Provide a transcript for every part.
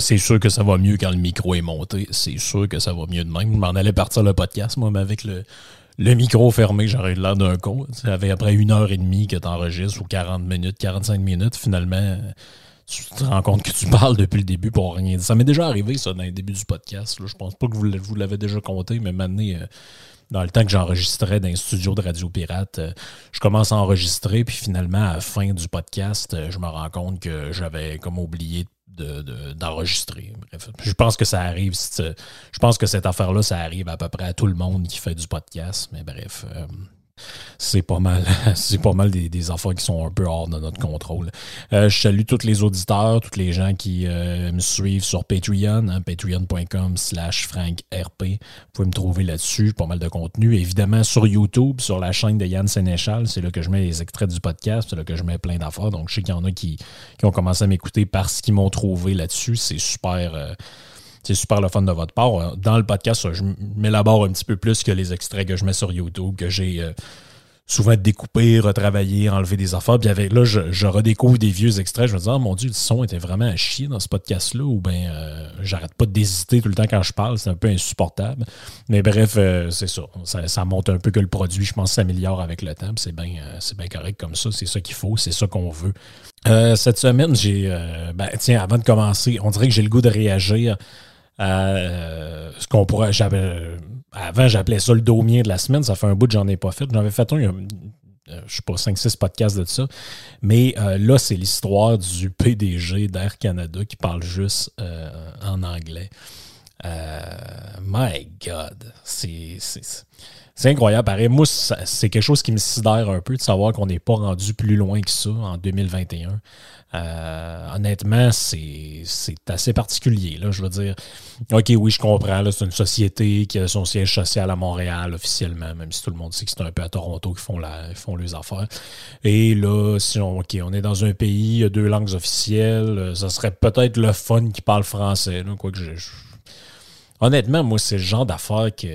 C'est sûr que ça va mieux quand le micro est monté. C'est sûr que ça va mieux de même. Je m'en allais partir le podcast, moi, mais avec le, le micro fermé, j'aurais l'air d'un con. Ça avait après une heure et demie que tu enregistres ou 40 minutes, 45 minutes, finalement, tu te rends compte que tu parles depuis le début pour rien dire. Ça m'est déjà arrivé, ça, dans le début du podcast. là. Je pense pas que vous l'avez déjà compté, mais maintenant, euh, dans le temps que j'enregistrais dans un studio de Radio Pirate, euh, je commence à enregistrer, puis finalement, à la fin du podcast, euh, je me rends compte que j'avais comme oublié de- de- d'enregistrer. Bref, je pense que ça arrive. Je pense que cette affaire-là, ça arrive à peu près à tout le monde qui fait du podcast, mais bref. euh, c'est pas mal, c'est pas mal des, des affaires qui sont un peu hors de notre contrôle. Euh, je salue tous les auditeurs, tous les gens qui euh, me suivent sur Patreon, hein, patreon.com slash frankrp. Vous pouvez me trouver là-dessus, pas mal de contenu. Évidemment, sur YouTube, sur la chaîne de Yann Sénéchal, c'est là que je mets les extraits du podcast, c'est là que je mets plein d'affaires. Donc, je sais qu'il y en a qui, ont commencé à m'écouter parce qu'ils m'ont trouvé là-dessus. C'est super... euh, c'est super le fun de votre part. Dans le podcast, je m'élabore un petit peu plus que les extraits que je mets sur YouTube, que j'ai euh, souvent découpé, retravaillé, enlevé des affaires. Puis avec, là, je, redécouvre des vieux extraits. Je me dis, ah mon Dieu, le son était vraiment à chier dans ce podcast-là. Ou bien, euh, j'arrête pas d'hésiter tout le temps quand je parle. C'est un peu insupportable. Mais bref, euh, c'est ça. ça. ça montre un peu que le produit, je pense, s'améliore avec le temps. C'est bien c'est bien correct comme ça. C'est ça qu'il faut. C'est ça qu'on veut. Cette semaine, j'ai. ben, tiens, avant de commencer, on dirait que j'ai le goût de réagir euh, ce qu'on pourrait. Avant, j'appelais ça le domien de la semaine. Ça fait un bout que j'en ai pas fait. J'en avais fait un, il y a, euh, je sais pas, 5-6 podcasts de ça. Mais euh, là, c'est l'histoire du PDG d'Air Canada qui parle juste en anglais. My God, c'est, c'est, incroyable. Pareil, moi, c'est quelque chose qui me sidère un peu de savoir qu'on n'est pas rendu plus loin que ça en 2021. Euh, honnêtement, c'est, assez particulier. Là, je veux dire, OK, oui, je comprends. C'est une société qui a son siège social à Montréal officiellement, même si tout le monde sait que c'est un peu à Toronto qu'ils font, la, font les affaires. Et là, si on, OK, on est dans un pays, il y a deux langues officielles, euh, ça serait peut-être le fun qui parle français. Là, quoique je, je- Honnêtement, moi, c'est le genre d'affaires que.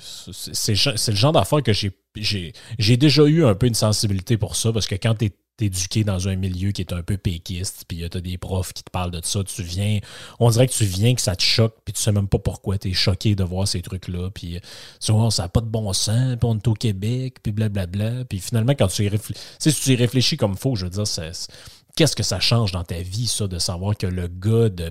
C'est le genre d'affaires que j'ai- déjà eu un peu une sensibilité pour ça, parce que quand tu éduqué dans un milieu qui est un peu péquiste, puis tu as des profs qui te parlent de ça, tu viens. On dirait que tu viens que ça te choque, puis tu sais même pas pourquoi tu es choqué de voir ces trucs-là, puis euh, tu ça n'a pas de bon sens, puis on est au Québec, puis blablabla. Puis finalement, quand tu y réfléchis, si tu y réfléchis comme faut, je veux dire, c'est- Qu'est-ce que ça change dans ta vie, ça, de savoir que le gars de,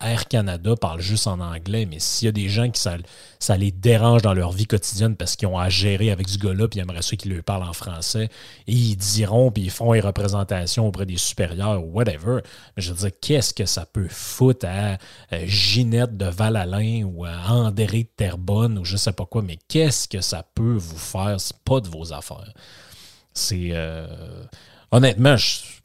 Air Canada parle juste en anglais, mais s'il y a des gens qui ça, ça les dérange dans leur vie quotidienne parce qu'ils ont à gérer avec ce gars-là, puis ils aimeraient ça qu'il leur parle en français, et ils diront, puis ils font les représentations auprès des supérieurs, whatever. Mais je veux dire, qu'est-ce que ça peut foutre à euh, Ginette de Val-Alain ou à André de Terrebonne ou je sais pas quoi, mais qu'est-ce que ça peut vous faire? C'est pas de vos affaires. C'est. euh, honnêtement, je-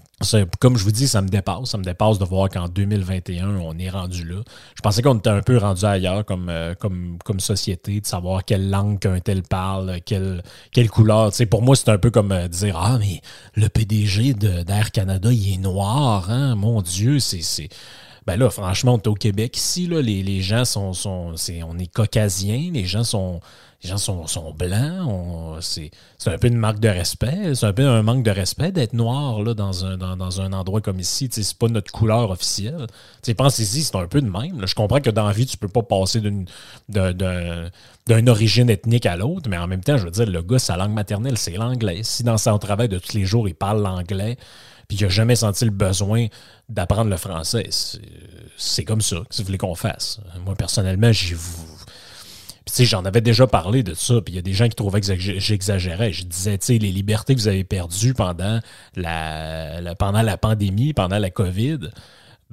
comme je vous dis, ça me dépasse. Ça me dépasse de voir qu'en 2021, on est rendu là. Je pensais qu'on était un peu rendu ailleurs comme, euh, comme, comme société, de savoir quelle langue qu'un tel parle, quelle, quelle couleur. Pour moi, c'est un peu comme euh, dire Ah, mais le PDG d'Air Canada, il est noir, hein? Mon Dieu, c'est. Ben là, franchement, on est au Québec ici, là, les, les gens sont, sont on est caucasiens, les gens sont, les gens sont, sont blancs, c'est, un peu une marque de respect, c'est un peu un manque de respect d'être noir dans, un, endroit comme ici. C'est pas notre couleur officielle. Tu sais, pense ici, c'est un peu de même. Je comprends que dans la vie, tu peux pas passer d'une, d'un- d'un- d'une origine ethnique à l'autre, mais en même temps, je veux dire, le gars, sa langue maternelle, c'est l'anglais. Si dans son travail de tous les jours, il parle l'anglais, puis qu'il n'a jamais senti le besoin d'apprendre le français, c'est, comme ça que vous voulez qu'on fasse. Moi, personnellement, j'ai sais, j'en avais déjà parlé de ça, puis il y a des gens qui trouvaient que j'ex- j'exagérais. Je disais, tu sais, les libertés que vous avez perdues pendant la pandémie, pendant la COVID,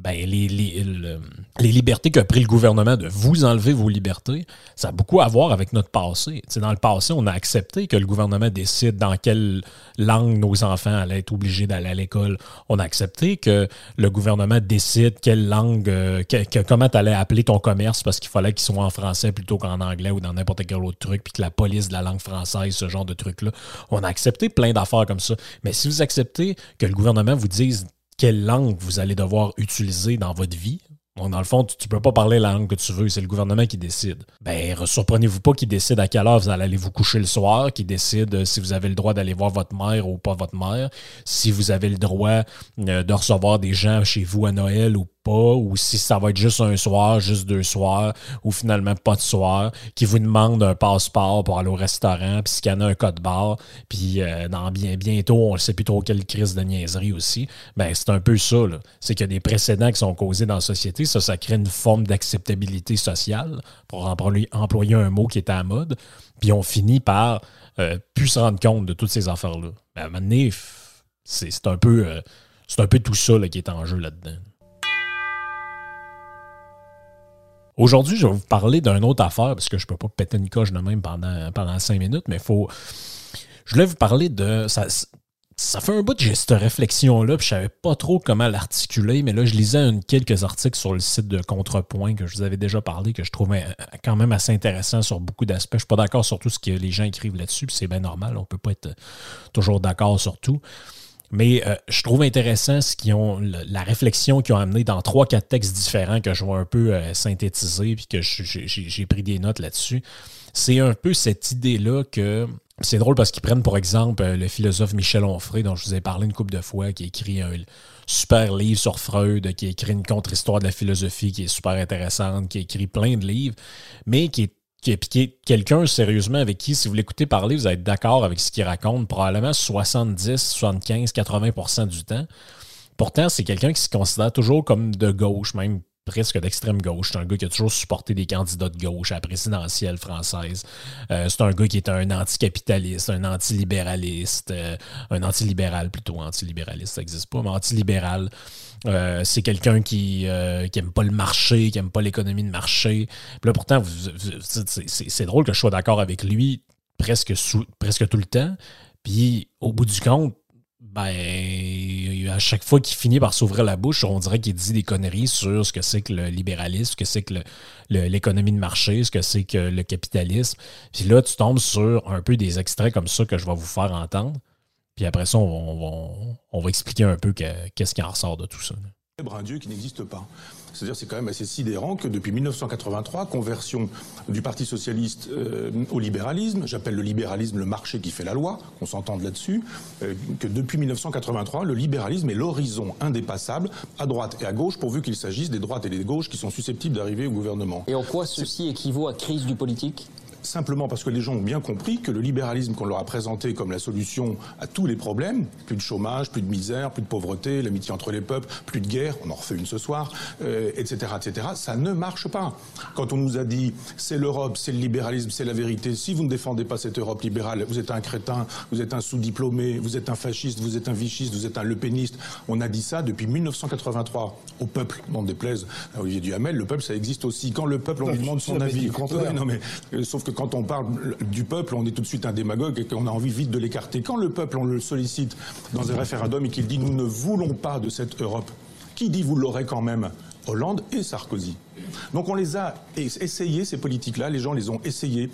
ben, les, les, le- les libertés qu'a pris le gouvernement de vous enlever vos libertés, ça a beaucoup à voir avec notre passé. Dans le passé, on a accepté que le gouvernement décide dans quelle langue nos enfants allaient être obligés d'aller à l'école. On a accepté que le gouvernement décide quelle langue, euh, que- comment tu allais appeler ton commerce parce qu'il fallait qu'il soit en français plutôt qu'en anglais ou dans n'importe quel autre truc, puis que la police de la langue française, ce genre de truc-là. On a accepté plein d'affaires comme ça. Mais si vous acceptez que le gouvernement vous dise quelle langue vous allez devoir utiliser dans votre vie. Dans le fond, tu ne peux pas parler la langue que tu veux, c'est le gouvernement qui décide. Ben, surprenez-vous pas qu'il décide à quelle heure vous allez aller vous coucher le soir, qu'il décide euh, si vous avez le droit d'aller voir votre mère ou pas votre mère, si vous avez le droit euh, de recevoir des gens chez vous à Noël ou pas, ou si ça va être juste un soir, juste deux soirs, ou finalement pas de soir, qui vous demande un passeport pour aller au restaurant, puis scanner un code barre, puis euh, dans bien, bientôt, on ne sait plus trop quelle crise de niaiserie aussi. Ben, c'est un peu ça. C'est qu'il y a des précédents qui sont causés dans la société. Ça, ça crée une forme d'acceptabilité sociale, pour employer, un mot qui est à la mode. Puis on finit par euh, plus se rendre compte de toutes ces affaires-là. Ben, à un moment donné, c'est un peu... euh, c'est un peu tout ça là, qui est en jeu là-dedans. Aujourd'hui, je vais vous parler d'une autre affaire, parce que je ne peux pas péter une coche de même pendant, pendant cinq minutes, mais faut. Je voulais vous parler de. Ça, fait un bout que j'ai cette réflexion-là, puis je savais pas trop comment l'articuler, mais là, je lisais quelques articles sur le site de Contrepoint que je vous avais déjà parlé, que je trouvais euh, quand même assez intéressant sur beaucoup d'aspects. Je suis pas d'accord sur tout ce que les gens écrivent là-dessus, puis c'est bien normal, on peut pas être euh, toujours d'accord sur tout. Mais euh, je trouve intéressant ce qu'ils ont, la réflexion qu'ils ont amené dans trois, quatre textes différents que je vais un peu euh, synthétiser puis que j'ai pris des notes là-dessus. C'est un peu cette idée-là que c'est drôle parce qu'ils prennent pour exemple euh, le philosophe Michel Onfray, dont je vous ai parlé une couple de fois, qui a écrit un super livre sur Freud, qui écrit une contre-histoire de la philosophie qui est super intéressante, qui écrit plein de livres, mais qui est qui est, quelqu'un sérieusement avec qui, si vous l'écoutez parler, vous être d'accord avec ce qu'il raconte, probablement 70, 75, 80% du temps. Pourtant, c'est quelqu'un qui se considère toujours comme de gauche, même presque d'extrême gauche. C'est un gars qui a toujours supporté des candidats de gauche à la présidentielle française. Euh, c'est un gars qui est un anticapitaliste, un antilibéraliste, euh, un antilibéral plutôt, antilibéraliste, ça n'existe pas, mais antilibéral. Euh, c'est quelqu'un qui, euh, qui aime pas le marché, qui aime pas l'économie de marché. Là, pourtant, c'est drôle que je sois d'accord avec lui presque, presque tout le temps. Puis au bout du compte, ben, à chaque fois qu'il finit par s'ouvrir la bouche, on dirait qu'il dit des conneries sur ce que c'est que le libéralisme, ce que c'est que l'économie de marché, ce que c'est que le capitalisme. Puis là, tu tombes sur un peu des extraits comme ça que je vais vous faire entendre. Puis après ça, on, on- on va expliquer un peu que- qu'est-ce qui en ressort de tout ça. un Dieu qui n'existe pas. C'est-à-dire c'est quand même assez sidérant que depuis 1983, conversion du Parti socialiste euh, au libéralisme, j'appelle le libéralisme le marché qui fait la loi, qu'on s'entende là-dessus, euh, que depuis 1983, le libéralisme est l'horizon indépassable à droite et à gauche, pourvu qu'il s'agisse des droites et des gauches qui sont susceptibles d'arriver au gouvernement. Et en quoi ceci équivaut à crise du politique? Simplement parce que les gens ont bien compris que le libéralisme qu'on leur a présenté comme la solution à tous les problèmes, plus de chômage, plus de misère, plus de pauvreté, l'amitié entre les peuples, plus de guerre, on en refait une ce soir, euh, etc., etc., ça ne marche pas. Quand on nous a dit c'est l'Europe, c'est le libéralisme, c'est la vérité, si vous ne défendez pas cette Europe libérale, vous êtes un crétin, vous êtes un sous-diplômé, vous êtes un fasciste, vous êtes un vichiste, vous êtes un lepéniste, on a dit ça depuis 1983 au peuple, n'en déplaise à Olivier Duhamel, le peuple ça existe aussi. Quand le peuple on lui demande son avis, non, mais, euh, sauf que quand on parle du peuple, on est tout de suite un démagogue et qu'on a envie vite de l'écarter. Quand le peuple, on le sollicite dans un référendum et qu'il dit nous ne voulons pas de cette Europe, qui dit vous l'aurez quand même Hollande et Sarkozy. Donc on les a essayés, ces politiques-là, les gens les ont essayés.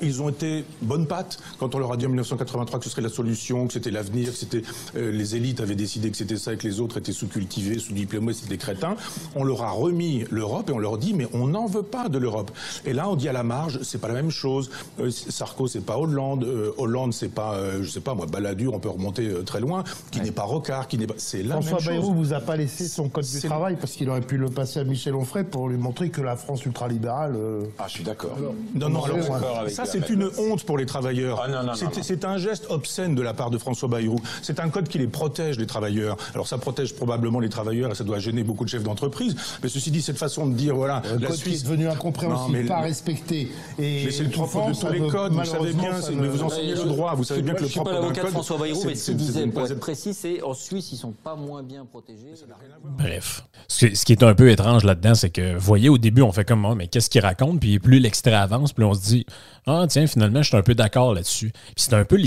Ils ont été bonnes pattes quand on leur a dit en 1983 que ce serait la solution, que c'était l'avenir, que c'était euh, les élites avaient décidé que c'était ça et que les autres étaient sous-cultivés, sous-diplômés, c'était des crétins. On leur a remis l'Europe et on leur dit mais on n'en veut pas de l'Europe. Et là on dit à la marge c'est pas la même chose. Euh, Sarko c'est pas Hollande, euh, Hollande c'est pas je sais pas moi Balladur, on peut remonter très loin, qui n'est pas Rocard, qui n'est pas c'est la François même chose. Bayrou vous a pas laissé son code du travail parce qu'il aurait pu le passer à Michel Onfray pour lui montrer que la France ultralibérale. Euh... Ah, je suis d'accord. Non, non, alors, avec ça, c'est une honte pour les travailleurs. Ah, non, non, non, C'est- un geste obscène de la part de François Bayrou. C'est un code qui les protège, les travailleurs. Alors, ça protège probablement les travailleurs et ça doit gêner beaucoup de chefs d'entreprise. Mais ceci dit, cette façon de dire, voilà, Un la code qui Suisse. est devenu incompréhensible, Non, mais- pas respecté. Et Mais c'est le propre de tous les codes, vous savez malheureusement, bien, mais vous enseignez le je- droit, vous savez bien que Je le suis pas propre d'un l'avocat de code, François Bayrou, mais ce c'est- qu'il disait, pour être précis, c'est en Suisse, ils sont pas moins bien protégés. Bref. Ce, ce qui est un peu étrange là-dedans, c'est que, vous voyez, au début, on fait comme, Ah, mais qu'est-ce qu'il raconte? Puis plus l'extrait avance, plus on se dit, ah, tiens, finalement, je suis un peu d'accord là-dessus. C'est un peu,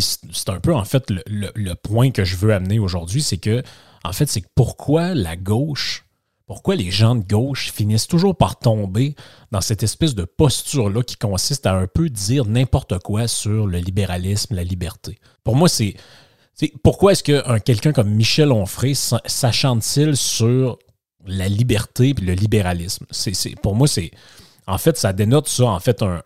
un peu, en fait, le, point que je veux amener aujourd'hui, c'est que, en fait, c'est que pourquoi la gauche, pourquoi les gens de gauche finissent toujours par tomber dans cette espèce de posture-là qui consiste à un peu dire n'importe quoi sur le libéralisme, la liberté? Pour moi, c'est. pourquoi est-ce que un- quelqu'un comme Michel Onfray s'achante-t-il sur la liberté et le libéralisme? Pour moi, c'est. En fait, ça dénote ça, en fait, un,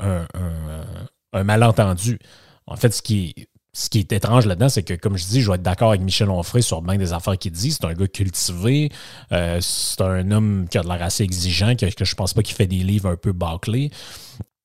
un- malentendu. En fait, ce qui est. Ce qui est étrange là-dedans, c'est que, comme je dis, je vais être d'accord avec Michel Onfray sur bien des affaires qu'il dit. C'est un gars cultivé. euh, c'est un homme qui a de l'air assez exigeant, que, que je pense pas qu'il fait des livres un peu bâclés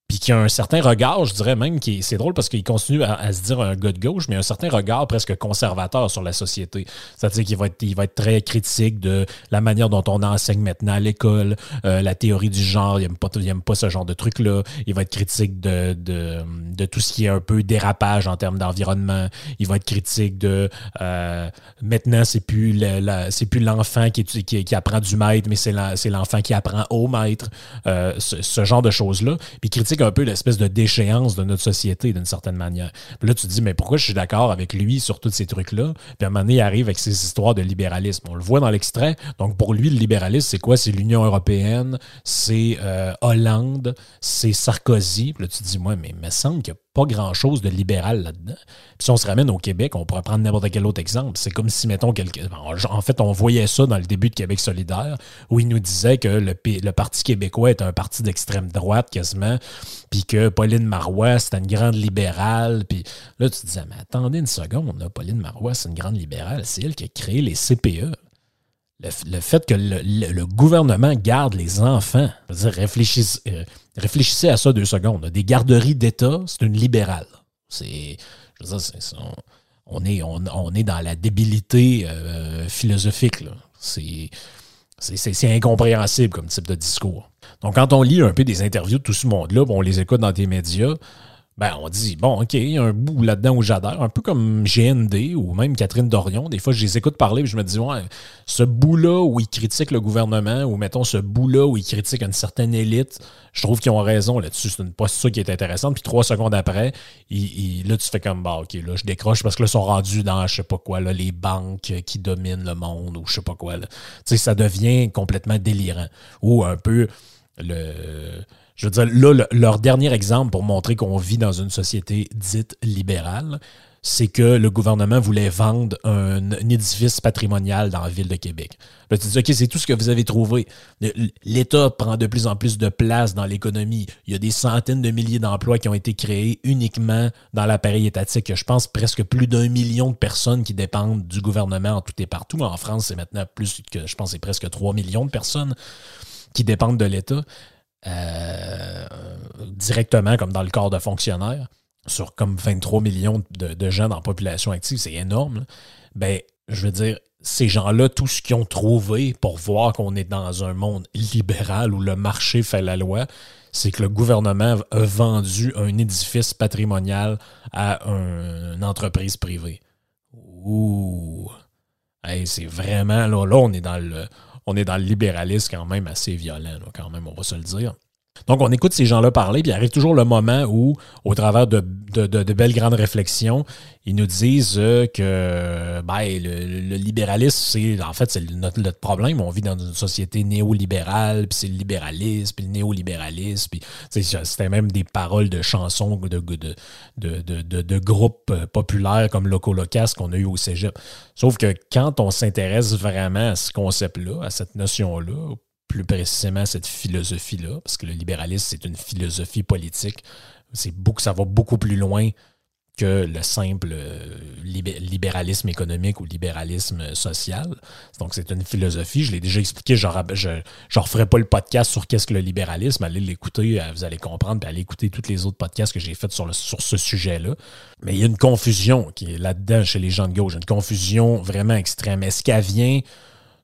puis qui a un certain regard, je dirais même, qui est- c'est drôle parce qu'il continue à, se dire un gars de gauche, mais un certain regard presque conservateur sur la société. C'est-à-dire qu'il va être, il va être très critique de la manière dont on enseigne maintenant à l'école, euh, la théorie du genre, il aime pas, il aime pas ce genre de truc-là. Il va être critique de, de, de tout ce qui est un peu dérapage en termes d'environnement. Il va être critique de euh, maintenant, c'est plus la- c'est plus l'enfant qui, qui, qui apprend du maître, mais c'est l'enfant qui apprend au maître. Euh, ce, ce genre de choses-là. Puis il un peu l'espèce de déchéance de notre société d'une certaine manière. Puis là, tu te dis, mais pourquoi je suis d'accord avec lui sur tous ces trucs-là? Puis à un moment donné, il arrive avec ses histoires de libéralisme. On le voit dans l'extrait. Donc pour lui, le libéralisme, c'est quoi? C'est l'Union européenne, c'est euh, Hollande, c'est Sarkozy. Puis là, tu te dis, moi, mais il me semble qu'il n'y a pas grand-chose de libéral là-dedans. Puis si on se ramène au Québec, on pourrait prendre n'importe quel autre exemple. C'est comme si, mettons, quelqu'un. En fait, on voyait ça dans le début de Québec solidaire, où il nous disait que le Parti québécois est un parti d'extrême droite quasiment, puis que Pauline Marois, c'était une grande libérale. Puis là, tu te disais, mais attendez une seconde, Pauline Marois, c'est une grande libérale. C'est elle qui a créé les CPE. Le, fait que le, gouvernement garde les enfants, euh, réfléchissez à ça deux secondes. Des garderies d'État, c'est une libérale. C'est, je on, est, dans la débilité euh, philosophique. C'est, c'est, incompréhensible comme type de discours. Donc, quand on lit un peu des interviews de tout ce monde-là, on les écoute dans tes médias, ben, on dit, bon, OK, il y a un bout là-dedans où j'adhère, un peu comme GND ou même Catherine Dorion. Des fois, je les écoute parler et je me dis, ouais, ce bout-là où ils critiquent le gouvernement ou mettons ce bout-là où ils critiquent une certaine élite, je trouve qu'ils ont raison là-dessus. C'est une posture qui est intéressante. Puis trois secondes après, là, tu fais comme, bah, OK, là, je décroche parce que là, ils sont rendus dans, je sais pas quoi, là, les banques qui dominent le monde ou je sais pas quoi. Tu sais, ça devient complètement délirant. Ou un peu le. Je veux dire, là, le- leur dernier exemple pour montrer qu'on vit dans une société dite libérale, c'est que le gouvernement voulait vendre un, édifice patrimonial dans la ville de Québec. Là, tu dis, OK, c'est tout ce que vous avez trouvé. L'État prend de plus en plus de place dans l'économie. Il y a des centaines de milliers d'emplois qui ont été créés uniquement dans l'appareil étatique. Je pense presque plus d'un million de personnes qui dépendent du gouvernement en tout et partout. En France, c'est maintenant plus que, je pense, c'est presque 3 millions de personnes qui dépendent de l'État euh, directement, comme dans le corps de fonctionnaires, sur comme 23 millions de, gens dans la population active, c'est énorme. Ben, je veux dire, ces gens-là, tout ce qu'ils ont trouvé pour voir qu'on est dans un monde libéral où le marché fait la loi, c'est que le gouvernement a vendu un édifice patrimonial à un- une entreprise privée. Ouh! Hey, c'est vraiment, là, là, on est dans le, on est dans le libéralisme quand même assez violent, quand même, on va se le dire. Donc, on écoute ces gens-là parler, puis il arrive toujours le moment où, au travers de, belles grandes réflexions, ils nous disent euh, que ben, le, libéralisme, c'est en fait c'est notre, problème. On vit dans une société néolibérale, puis c'est le libéralisme, puis le néolibéralisme, c'était même des paroles de chansons de, groupes populaires comme Loco Locas qu'on a eu au Cégep. Sauf que quand on s'intéresse vraiment à ce concept-là, à cette notion-là, plus précisément cette philosophie-là, parce que le libéralisme, c'est une philosophie politique, beaucoup, ça va beaucoup plus loin que le simple euh, libé- libéralisme économique ou libéralisme social. Donc, c'est une philosophie. Je l'ai déjà expliqué. Je ne referai pas le podcast sur qu'est-ce que le libéralisme. Allez l'écouter, euh, vous allez comprendre, puis allez écouter tous les autres podcasts que j'ai faits sur, sur ce sujet-là. Mais il y a une confusion qui est là-dedans chez les gens de gauche, une confusion vraiment extrême. Est-ce qu'elle vient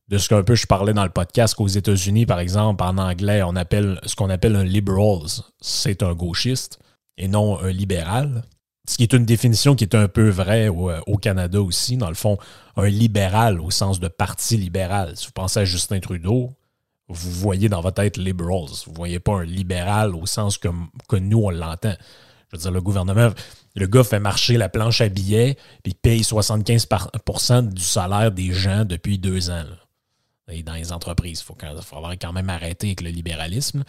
de ce qu'un peu je parlais dans le podcast qu'aux États-Unis, par exemple, en anglais, on appelle ce qu'on appelle un liberals, c'est un gauchiste et non un libéral. Ce qui est une définition qui est un peu vraie au, au Canada aussi. Dans le fond, un libéral au sens de parti libéral. Si vous pensez à Justin Trudeau, vous voyez dans votre tête liberals. Vous ne voyez pas un libéral au sens que, que nous, on l'entend. Je veux dire, le gouvernement, le gars fait marcher la planche à billets, puis paye 75 par- du salaire des gens depuis deux ans. Et dans les entreprises. Il faut, quand- quand même arrêter avec le libéralisme.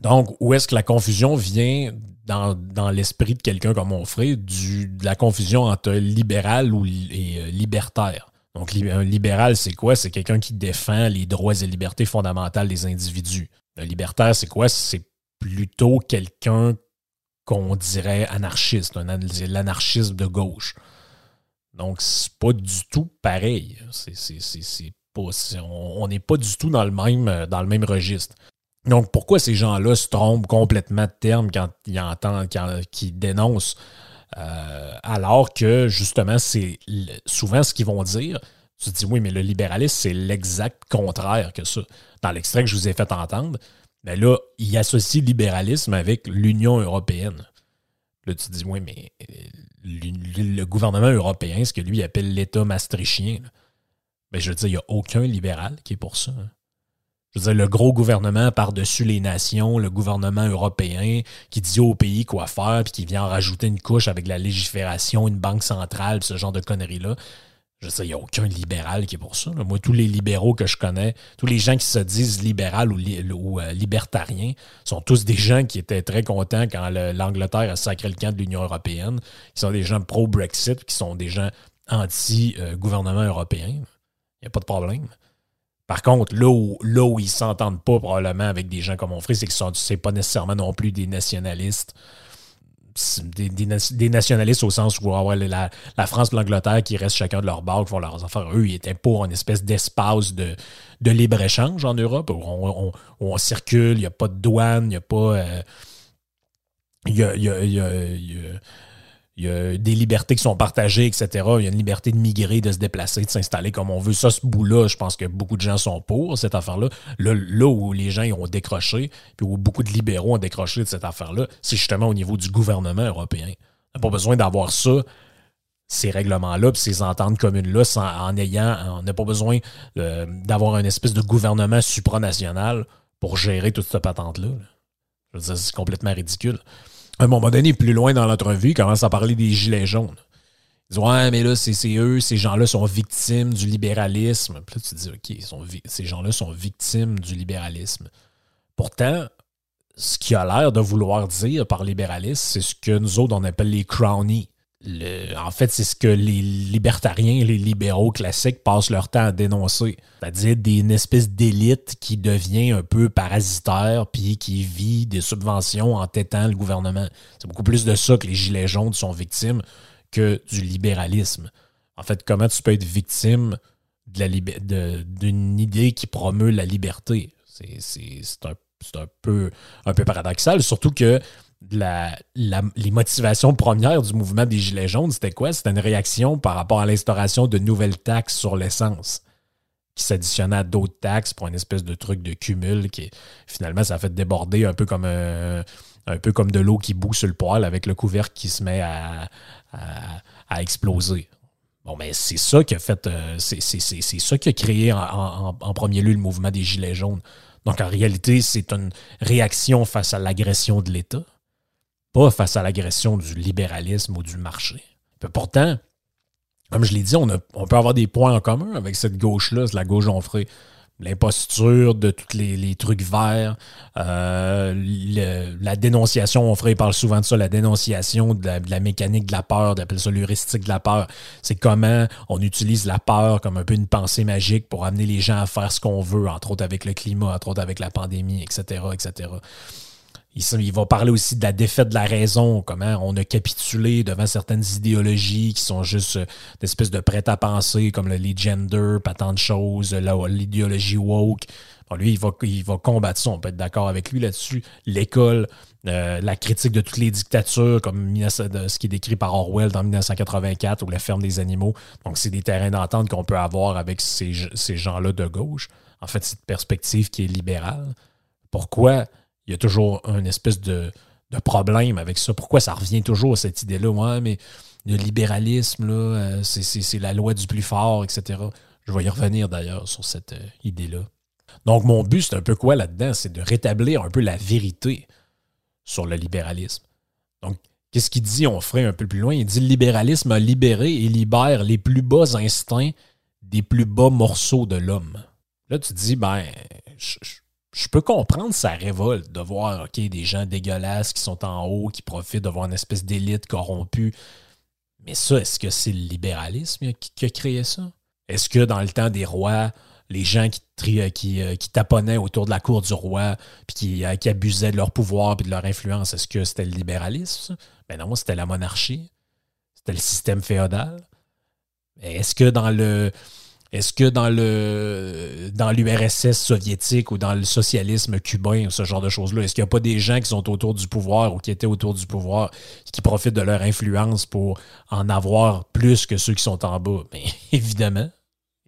Donc, où est-ce que la confusion vient dans, dans l'esprit de quelqu'un comme Onfray, du, de la confusion entre libéral ou et euh, libertaire? Donc, un libéral, c'est quoi? C'est quelqu'un qui défend les droits et libertés fondamentales des individus. Un libertaire, c'est quoi? C'est plutôt quelqu'un qu'on dirait anarchiste, l'anarchisme de gauche. Donc, c'est pas du tout pareil. C'est on n'est pas du tout dans le même, euh, dans le même registre. Donc, pourquoi ces gens-là se trompent complètement de terme quand ils entendent, quand dénoncent, euh, alors que justement, c'est souvent ce qu'ils vont dire. Tu te dis, oui, mais le libéralisme, c'est l'exact contraire que ça. Dans l'extrait que je vous ai fait entendre, mais là, ils associent libéralisme avec l'Union européenne. Là, tu te dis, oui, mais euh, le gouvernement européen, ce que lui appelle l'État maastrichtien, là, ben, je veux dire, il n'y a aucun libéral qui est pour ça. hein. Je veux dire, le gros gouvernement par-dessus les nations, le gouvernement européen qui dit au pays quoi faire, puis qui vient en rajouter une couche avec la légifération, une banque centrale, ce genre de conneries-là. Je dire, il n'y a aucun libéral qui est pour ça. Moi, tous les libéraux que je connais, tous les gens qui se disent libéral ou, euh, libertariens, sont tous des gens qui étaient très contents quand le- l'Angleterre a sacré le camp de l'Union européenne, qui sont des gens pro-Brexit, qui sont des gens anti-gouvernement européen. N'y a pas de problème. Par contre, là où, là où ils ne s'entendent pas probablement avec des gens comme mon frère, c'est que ce n'est pas nécessairement non plus des nationalistes. Des, des na- des nationalistes au sens où ouais, la, la France et l'Angleterre qui restent chacun de leur bord, qui font leurs affaires. Eux, ils étaient pour une espèce d'espace de, de libre-échange en Europe où on, on- où on circule, il n'y a pas de douane, il n'y a pas. euh, y a, y a- il y a- des libertés qui sont partagées, etc. Il y a une liberté de migrer, de se déplacer, de s'installer comme on veut. Ça, ce bout-là, je pense que beaucoup de gens sont pour cette affaire-là. Là, là où les gens ont décroché, puis où beaucoup de libéraux ont décroché de cette affaire-là, c'est justement au niveau du gouvernement européen. On n'a pas besoin d'avoir ça, ces règlements-là, puis ces ententes communes-là, en ayant, on n'a pas besoin euh, d'avoir une espèce de gouvernement supranational pour gérer toute cette patente-là. là. Je veux dire, c'est complètement ridicule à un moment donné, plus loin dans l'entrevue, il commence à parler des gilets jaunes. Ils disent Ouais, mais là, c'est eux, ces gens-là sont victimes du libéralisme. Puis là, tu te dis OK, ces gens-là sont victimes du libéralisme. Pourtant, ce qu'il a l'air de vouloir dire par libéralisme, c'est ce que nous autres, on appelle les crownies. En fait, c'est ce que les libertariens les libéraux classiques passent leur temps à dénoncer. C'est-à-dire une espèce d'élite qui devient un peu parasitaire puis qui vit des subventions en tétant le gouvernement. C'est beaucoup plus de ça que les Gilets jaunes sont victimes que du libéralisme. En fait, comment tu peux être victime d'une idée qui promeut la liberté? C'est un peu paradoxal, surtout que les motivations premières du mouvement des Gilets jaunes, c'était quoi? C'était une réaction par rapport à l'instauration de nouvelles taxes sur l'essence qui s'additionnaient à d'autres taxes pour une espèce de truc de cumul qui finalement ça a fait déborder un peu comme un, un peu comme de l'eau qui bout sur le poêle avec le couvercle qui se met à, à- exploser. Bon, mais c'est ça qui a fait, euh, c'est ça qui a créé en, premier lieu le mouvement des Gilets jaunes. Donc, en réalité, c'est une réaction face à l'agression de l'État, face à l'agression du libéralisme ou du marché. Pourtant, comme je l'ai dit, on, peut avoir des points en commun avec cette gauche-là, la gauche onfrée l'imposture de tous les, trucs verts, euh, la dénonciation, on ferait parle souvent de ça, la dénonciation de la, mécanique de la peur, d'appelle ça l'heuristique de la peur. C'est comment on utilise la peur comme un peu une pensée magique pour amener les gens à faire ce qu'on veut, entre autres avec le climat, entre autres avec la pandémie, etc., etc. Il, va parler aussi de la défaite de la raison, comment on a capitulé devant certaines idéologies qui sont juste euh, des espèces de prêt-à-penser, comme le gender, pas tant de choses, l'idéologie woke. lui, il va, il va combattre ça, on peut être d'accord avec lui là-dessus. L'école, euh, la critique de toutes les dictatures, comme ce qui est décrit par Orwell dans 1984 ou la ferme des animaux. Donc, c'est des terrains d'entente qu'on peut avoir avec ces, ces gens-là de gauche. En fait, cette perspective qui est libérale. Pourquoi il y a toujours un espèce de, problème avec ça. Pourquoi ça revient toujours à cette idée-là? Ouais, mais le libéralisme, là, euh, c'est la loi du plus fort, etc. Je vais y revenir d'ailleurs sur cette euh, idée-là. Donc, mon but, c'est un peu quoi là-dedans? C'est de rétablir un peu la vérité sur le libéralisme. Donc, qu'est-ce qu'il dit? On ferait un peu plus loin. Il dit le libéralisme a libéré et libère les plus bas instincts des plus bas morceaux de l'homme. Là, tu dis, ben, peux comprendre sa révolte de voir ok des gens dégueulasses qui sont en haut, qui profitent de voir une espèce d'élite corrompue. Mais ça, est-ce que c'est le libéralisme qui, a créé ça? Est-ce que dans le temps des rois, les gens qui, euh, euh, taponnaient autour de la cour du roi, puis euh, qui, abusaient de leur pouvoir et de leur influence, est-ce que c'était le libéralisme? Ben non, c'était la monarchie. C'était le système féodal. Est-ce que dans le est-ce que dans le dans l'URSS soviétique ou dans le socialisme cubain, ce genre de choses-là, est-ce qu'il n'y a pas des gens qui sont autour du pouvoir ou qui étaient autour du pouvoir qui profitent de leur influence pour en avoir plus que ceux qui sont en bas? Bien, évidemment.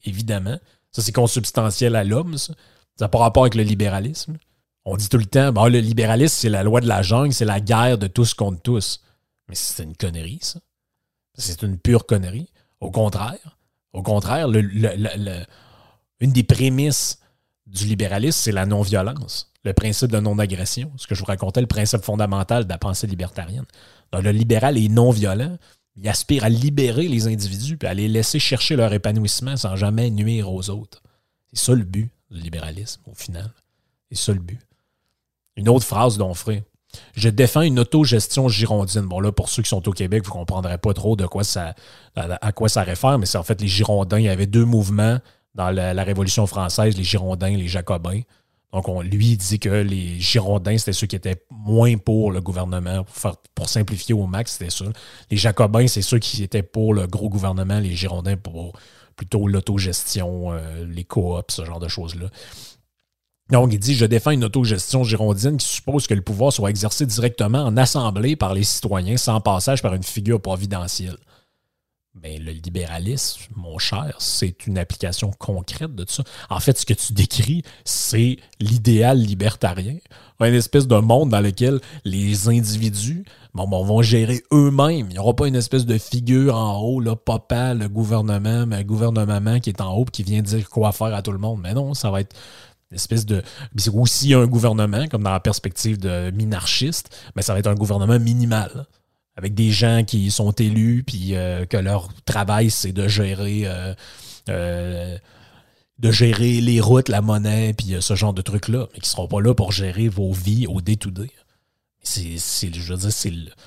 Évidemment. Ça, c'est consubstantiel à l'homme, ça. Ça n'a pas rapport avec le libéralisme. On dit tout le temps, bon, le libéralisme, c'est la loi de la jungle, c'est la guerre de tous contre tous. Mais c'est une connerie, ça. C'est une pure connerie. Au contraire, au contraire, une des prémices du libéralisme, c'est la non-violence, le principe de non-agression. Ce que je vous racontais, le principe fondamental de la pensée libertarienne. le libéral est non-violent. Il aspire à libérer les individus et à les laisser chercher leur épanouissement sans jamais nuire aux autres. C'est ça le but du libéralisme, au final. C'est ça le but. Une autre phrase d'Onfray. Je défends une autogestion girondine. Bon, là, pour ceux qui sont au Québec, vous ne comprendrez pas trop de quoi ça, à, quoi ça réfère, mais c'est en fait les Girondins. Il y avait deux mouvements dans la, Révolution française, les Girondins et les Jacobins. Donc, on, lui, dit que les Girondins, c'était ceux qui étaient moins pour le gouvernement. Pour, simplifier au max, c'était ça. Les Jacobins, c'est ceux qui étaient pour le gros gouvernement. Les Girondins, pour plutôt l'autogestion, euh, les coops, ce genre de choses-là. Donc, il dit Je défends une autogestion girondine qui suppose que le pouvoir soit exercé directement en assemblée par les citoyens sans passage par une figure providentielle. Mais le libéralisme, mon cher, c'est une application concrète de ça. En fait, ce que tu décris, c'est l'idéal libertarien. Un espèce de monde dans lequel les individus bon, vont gérer eux-mêmes. Il n'y aura pas une espèce de figure en haut, papa, le gouvernement, le gouvernement qui est en haut qui vient dire quoi faire à tout le monde. Mais non, ça va être espèce de. C'est aussi un gouvernement, comme dans la perspective de minarchiste, mais ça va être un gouvernement minimal. Avec des gens qui sont élus, puis euh, que leur travail, c'est de gérer. Euh, euh, de gérer les routes, la monnaie, puis ce genre de trucs-là, mais qui ne seront pas là pour gérer vos vies au day-to-day.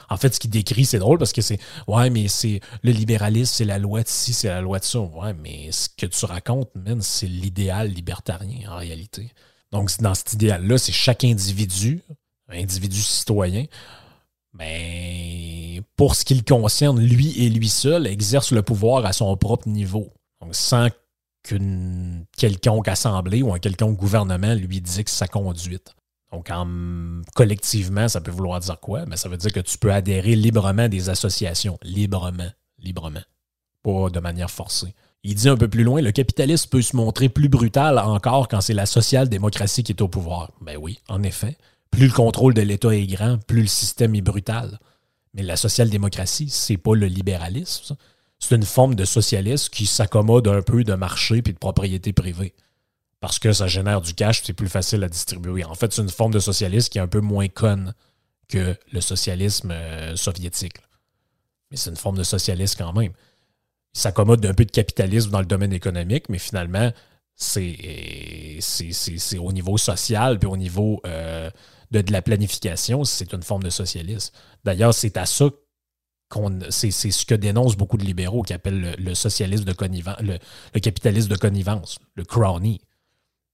En fait ce qu'il décrit, c'est drôle parce que c'est ouais, mais c'est le libéralisme, c'est la loi de ci, c'est la loi de ça. Ouais, mais ce que tu racontes, c'est l'idéal libertarien en réalité. Donc dans cet idéal-là, c'est chaque individu, individu citoyen, mais pour ce qui le concerne, lui et lui seul exerce le pouvoir à son propre niveau. Donc sans qu'une quelconque assemblée ou un quelconque gouvernement lui dise sa conduite. Donc, collectivement, ça peut vouloir dire quoi? Mais ça veut dire que tu peux adhérer librement à des associations. Librement. Librement. Pas de manière forcée. Il dit un peu plus loin, le capitalisme peut se montrer plus brutal encore quand c'est la social-démocratie qui est au pouvoir. Ben oui, en effet. Plus le contrôle de l'État est grand, plus le système est brutal. Mais la social-démocratie, c'est pas le libéralisme. c'est une forme de socialisme qui s'accommode un peu de marché puis de propriété privée. Parce que ça génère du cash, c'est plus facile à distribuer. En fait, c'est une forme de socialisme qui est un peu moins conne que le socialisme euh, soviétique. Mais c'est une forme de socialisme quand même. Il s'accommode d'un peu de capitalisme dans le domaine économique, mais finalement, c'est au niveau social, puis au niveau euh, de, de, la planification, c'est une forme de socialisme. D'ailleurs, c'est à ça c'est ce que dénoncent beaucoup de libéraux qui appellent le, socialisme de connivence, le, capitalisme de connivence, le crony.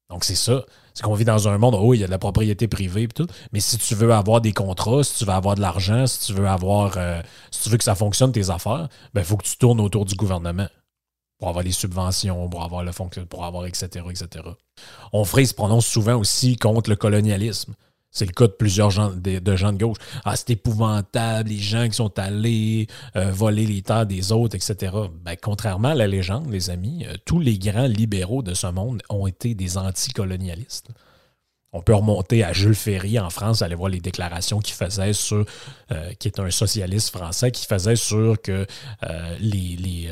Donc c'est ça. C'est qu'on vit dans un monde où il y a de la propriété privée et tout. Mais si tu veux avoir des contrats, si tu veux avoir de l'argent, si tu veux avoir euh, si tu veux que ça fonctionne tes affaires, ben il faut que tu tournes autour du gouvernement. Pour avoir les subventions, pour avoir le fonction, pour avoir etc. etc. Onfray se prononce souvent aussi contre le colonialisme. C'est le cas de plusieurs gens de, gens de gauche. Ah, c'est épouvantable, les gens qui sont allés euh, voler les terres des autres, etc. Ben, contrairement à la légende, les amis, euh, tous les grands libéraux de ce monde ont été des anticolonialistes. On peut remonter à Jules Ferry en France, aller voir les déclarations qu'il faisait sur, euh, qui est un socialiste français, qui faisait sur que les,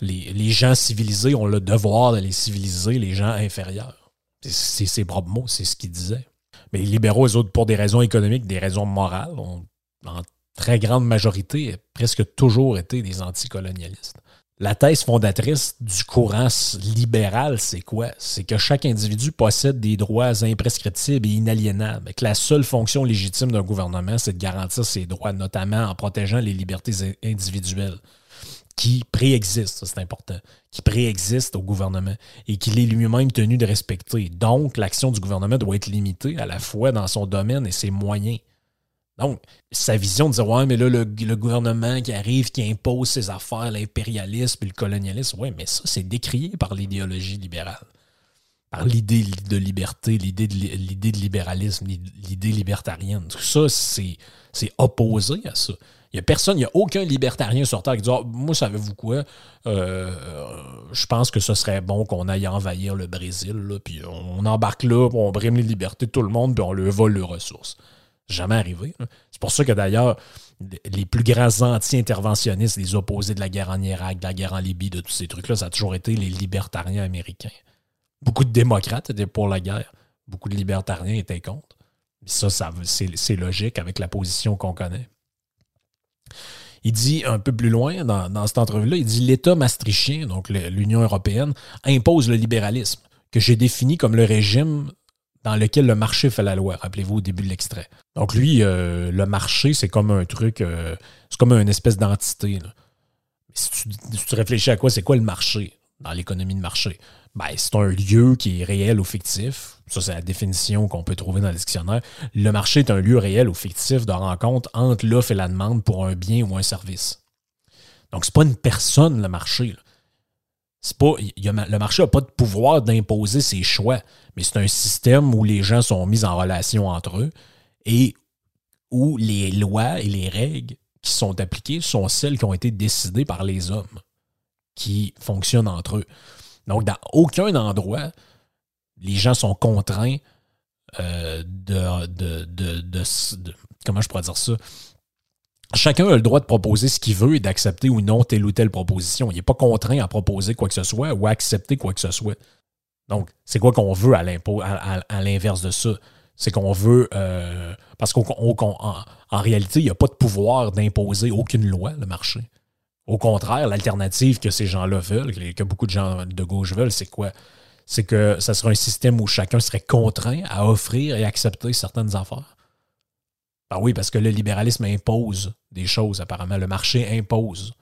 les, gens civilisés ont le devoir de les civiliser les gens inférieurs. C'est ses propres mots, c'est ce qu'il disait. Mais les libéraux, eux autres, pour des raisons économiques, des raisons morales, ont en très grande majorité presque toujours été des anticolonialistes. La thèse fondatrice du courant libéral, c'est quoi? C'est que chaque individu possède des droits imprescriptibles et inaliénables, que la seule fonction légitime d'un gouvernement, c'est de garantir ses droits, notamment en protégeant les libertés individuelles qui préexiste, c'est important, qui préexiste au gouvernement et qu'il est lui-même tenu de respecter. Donc, l'action du gouvernement doit être limitée à la fois dans son domaine et ses moyens. Donc, sa vision de dire Ouais, mais là, le, gouvernement qui arrive, qui impose ses affaires, l'impérialisme et le colonialisme, ouais, mais ça, c'est décrié par l'idéologie libérale, par l'idée de liberté, l'idée de, l'idée de libéralisme, l'idée libertarienne. Tout ça, c'est opposé à ça. Il n'y a personne, il n'y a aucun libertarien sur Terre qui dit ah, Moi, savez-vous quoi? Euh, Je pense que ce serait bon qu'on aille envahir le Brésil, puis on embarque là, on brime les libertés de tout le monde, puis on leur vole leurs ressources. Jamais arrivé. C'est pour ça que d'ailleurs, les plus grands anti-interventionnistes, les opposés de la guerre en Irak, de la guerre en Libye, de tous ces trucs-là, ça a toujours été les libertariens américains. Beaucoup de démocrates étaient pour la guerre. Beaucoup de libertariens étaient contre. Ça, ça c'est logique avec la position qu'on connaît. Il dit un peu plus loin dans, cette entrevue-là, il dit l'État maastrichtien, donc l'Union européenne, impose le libéralisme, que j'ai défini comme le régime dans lequel le marché fait la loi. Rappelez-vous au début de l'extrait. Donc lui, euh, le marché, c'est comme un truc, euh, c'est comme une espèce d'entité. Si si tu réfléchis à quoi, c'est quoi le marché dans l'économie de marché? Ben, c'est un lieu qui est réel ou fictif. Ça, c'est la définition qu'on peut trouver dans le dictionnaire. Le marché est un lieu réel ou fictif de rencontre entre l'offre et la demande pour un bien ou un service. Donc, c'est pas une personne, le marché. C'est pas, le marché n'a pas de pouvoir d'imposer ses choix, mais c'est un système où les gens sont mis en relation entre eux et où les lois et les règles qui sont appliquées sont celles qui ont été décidées par les hommes qui fonctionnent entre eux. Donc, dans aucun endroit, les gens sont contraints euh, de, Comment je pourrais dire ça? Chacun a le droit de proposer ce qu'il veut et d'accepter ou non telle ou telle proposition. Il n'est pas contraint à proposer quoi que ce soit ou à accepter quoi que ce soit. Donc, c'est quoi qu'on veut à l'inverse de ça? C'est qu'on veut. Euh, parce qu'en en, réalité, il n'y a pas de pouvoir d'imposer aucune loi, le marché. Au contraire, l'alternative que ces gens-là veulent, que beaucoup de gens de gauche veulent, c'est quoi? C'est que ça serait un système où chacun serait contraint à offrir et accepter certaines affaires. Ben oui, parce que le libéralisme impose des choses, apparemment. Le marché impose.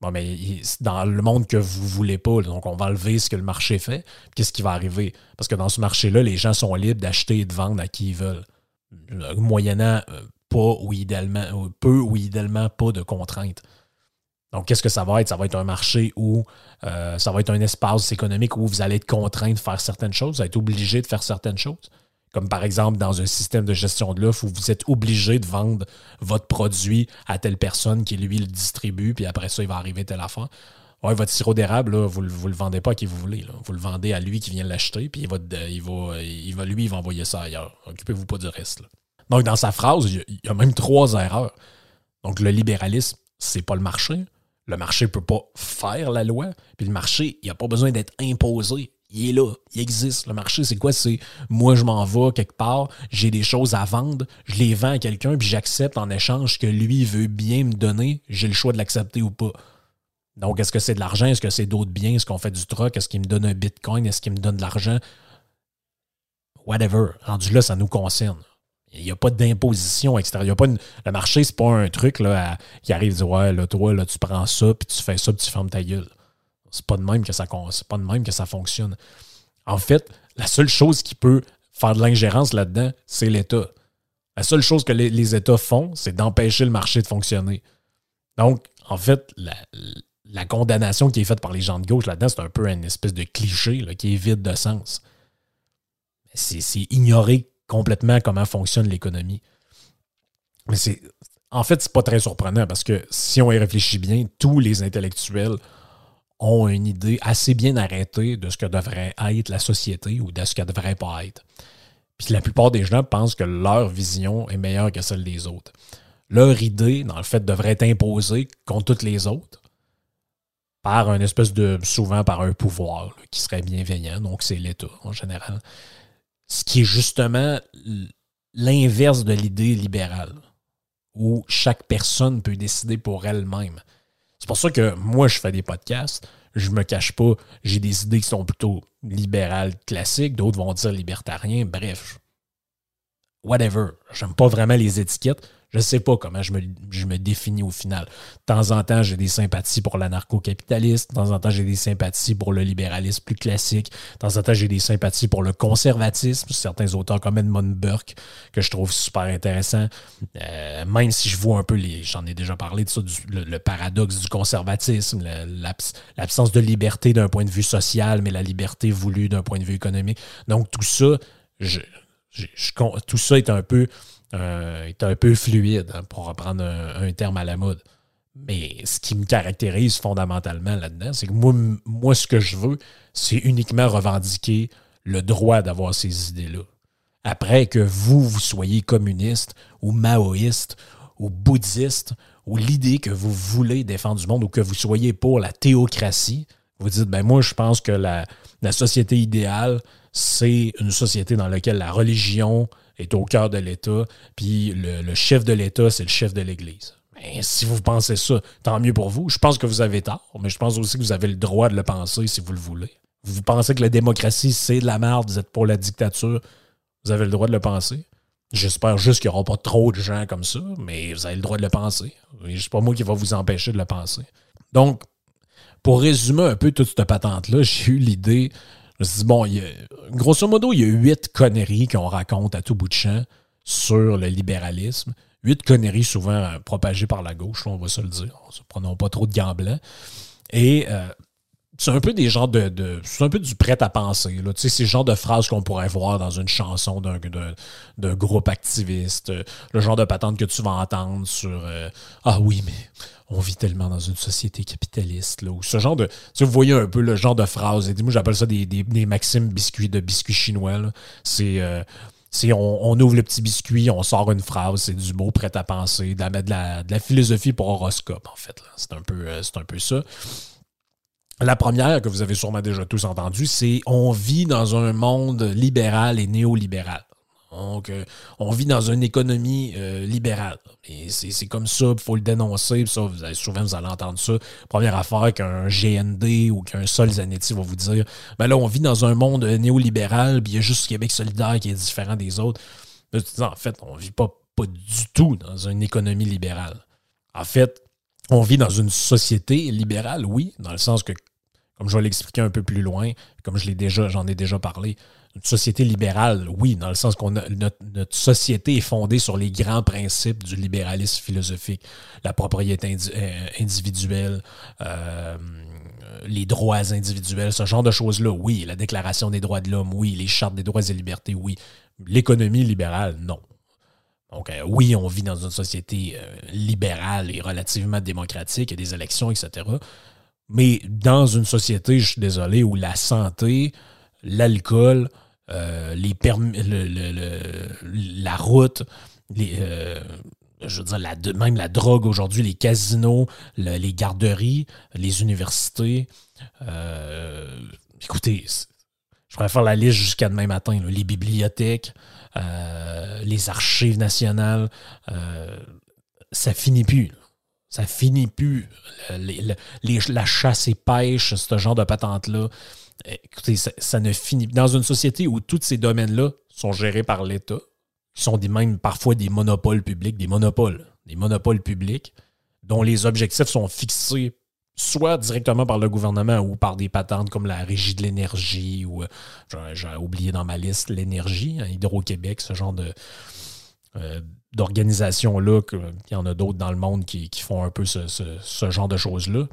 Bon, mais dans le monde que vous voulez pas, donc on va enlever ce que le marché fait. Qu'est-ce qui va arriver? Parce que dans ce marché-là, les gens sont libres d'acheter et de vendre à qui ils veulent. Moyennant euh, pas ou idéalement, euh, peu ou idéalement pas de contraintes. Donc, qu'est-ce que ça va être? Ça va être un marché où euh, ça va être un espace économique où vous allez être contraint de faire certaines choses, vous allez être obligé de faire certaines choses. Comme par exemple dans un système de gestion de l'offre où vous êtes obligé de vendre votre produit à telle personne qui, lui, le distribue, puis après ça, il va arriver telle affaire. Ouais, votre sirop d'érable, vous ne le vendez pas à qui vous voulez. Vous le vendez à lui qui vient l'acheter, puis il va, il, il lui, il va envoyer ça ailleurs. Occupez-vous pas du reste. Donc, dans sa phrase, il y, a, même trois erreurs. Donc, le libéralisme, c'est pas le marché. Le marché ne peut pas faire la loi, puis le marché, il n'a pas besoin d'être imposé. Il est là, il existe. Le marché, c'est quoi? C'est moi, je m'en vais quelque part, j'ai des choses à vendre, je les vends à quelqu'un, puis j'accepte en échange que lui veut bien me donner, j'ai le choix de l'accepter ou pas. Donc, est-ce que c'est de l'argent? Est-ce que c'est d'autres biens? Est-ce qu'on fait du truck? Est-ce qu'il me donne un bitcoin? Est-ce qu'il me donne de l'argent? Whatever. Rendu là, ça nous concerne. Il n'y a pas d'imposition. Il y a pas le marché, c'est pas un truc là, qui arrive et dit Ouais, là, toi, là, tu prends ça, puis tu fais ça, puis tu fermes ta gueule. C'est pas de même que ça pas de même que ça fonctionne. En fait, la seule chose qui peut faire de l'ingérence là-dedans, c'est l'État. La seule chose que les, États font, c'est d'empêcher le marché de fonctionner. Donc, en fait, la, condamnation qui est faite par les gens de gauche là-dedans, c'est un peu une espèce de cliché qui est vide de sens. C'est ignorer complètement comment fonctionne l'économie. Mais c'est. En fait, c'est pas très surprenant parce que si on y réfléchit bien, tous les intellectuels ont une idée assez bien arrêtée de ce que devrait être la société ou de ce qu'elle devrait pas être. Puis la plupart des gens pensent que leur vision est meilleure que celle des autres. Leur idée, dans le fait, devrait être imposée contre toutes les autres par un espèce de, souvent par un pouvoir qui serait bienveillant, donc c'est l'État en général. Ce qui est justement l'inverse de l'idée libérale, où chaque personne peut décider pour elle-même. C'est pour ça que moi, je fais des podcasts, je me cache pas, j'ai des idées qui sont plutôt libérales classiques, d'autres vont dire libertariens, bref. Whatever. J'aime pas vraiment les étiquettes. Je sais pas comment je me, je me définis au final. De temps en temps, j'ai des sympathies pour l'anarcho-capitaliste. De temps en temps, j'ai des sympathies pour le libéralisme plus classique. De temps en temps, j'ai des sympathies pour le conservatisme. Certains auteurs comme Edmund Burke, que je trouve super intéressant. Euh, même si je vois un peu les. J'en ai déjà parlé de ça, le, paradoxe du conservatisme, l'absence de liberté d'un point de vue social, mais la liberté voulue d'un point de vue économique. Donc, tout ça, je, tout ça est un peu, euh, est un peu fluide, hein, pour reprendre un, terme à la mode. Mais ce qui me caractérise fondamentalement là-dedans, c'est que moi, ce que je veux, c'est uniquement revendiquer le droit d'avoir ces idées-là. Après que vous, vous soyez communiste ou maoïste ou bouddhiste ou l'idée que vous voulez défendre du monde ou que vous soyez pour la théocratie, vous dites, ben moi, je pense que la société idéale, c'est une société dans laquelle la religion est au cœur de l'État, puis le, chef de l'État, c'est le chef de l'Église. Ben, si vous pensez ça, tant mieux pour vous. Je pense que vous avez tort, mais je pense aussi que vous avez le droit de le penser si vous le voulez. Vous pensez que la démocratie, c'est de la merde, vous êtes pour la dictature, vous avez le droit de le penser. J'espère juste qu'il n'y aura pas trop de gens comme ça, mais vous avez le droit de le penser. C'est pas moi qui va vous empêcher de le penser. Donc, pour résumer un peu toute cette patente-là, j'ai eu l'idée. Je me suis dit, bon, grosso modo, il y a huit conneries qu'on raconte à tout bout de champ sur le libéralisme. Huit conneries souvent euh, propagées par la gauche, on va se le dire. Prenons pas trop de gants. Et euh, c'est un peu des genres de. c'est un peu du prêt à penser. C'est le genre de phrases qu'on pourrait voir dans une chanson d'un, groupe activiste. euh, Le genre de patente que tu vas entendre sur Ah oui, mais on vit tellement dans une société capitaliste. Là, ou ce genre de. Sais, vous voyez un peu le genre de phrases. Et moi, j'appelle ça des, maximes biscuits de biscuits chinois. C'est. euh, on, ouvre le petit biscuit, on sort une phrase, c'est du mot prêt à penser, de la, philosophie pour horoscope, en fait. C'est un peu, euh, un peu ça. La première, que vous avez sûrement déjà tous entendu, c'est on vit dans un monde libéral et néolibéral. Donc, euh, on vit dans une économie euh, libérale. Et c'est comme ça, il faut le dénoncer. Ça, vous avez, souvent, vous allez entendre ça. Première affaire qu'un GND ou qu'un Sol Zanetti va vous dire ben là, on vit dans un monde euh, néolibéral, puis il y a juste Québec solidaire qui est différent des autres. Là, en fait, on vit pas, du tout dans une économie libérale. En fait, on vit dans une société libérale, oui, dans le sens que, comme je vais l'expliquer un peu plus loin, comme j'en ai déjà parlé, une société libérale, oui, dans le sens qu'on notre, notre société est fondée sur les grands principes du libéralisme philosophique, la propriété euh, individuelle, euh, les droits individuels, ce genre de choses-là, oui, la Déclaration des droits de l'homme, oui, les chartes des droits et libertés, oui. L'économie libérale, non. Donc, euh, oui, on vit dans une société libérale et relativement démocratique, il y a des élections, etc. Mais dans une société, je suis désolé, où la santé, l'alcool, euh, la route, euh, même la drogue aujourd'hui, les casinos, les garderies, les universités. Euh, écoutez, je pourrais faire la liste jusqu'à demain matin. les bibliothèques, les archives nationales, ça finit plus. Ça finit plus. la chasse et pêche, ce genre de patente-là. Écoutez, ça, ne finit Dans une société où tous ces domaines-là sont gérés par l'État, qui sont des, même parfois des monopoles publics, des monopoles, des monopoles publics, dont les objectifs sont fixés soit directement par le gouvernement ou par des patentes comme la Régie de l'énergie ou, euh, j'ai oublié dans ma liste, l'énergie, hein, Hydro-Québec, ce genre de, euh, d'organisation-là, il y en a d'autres dans le monde qui, font un peu ce, genre de choses-là.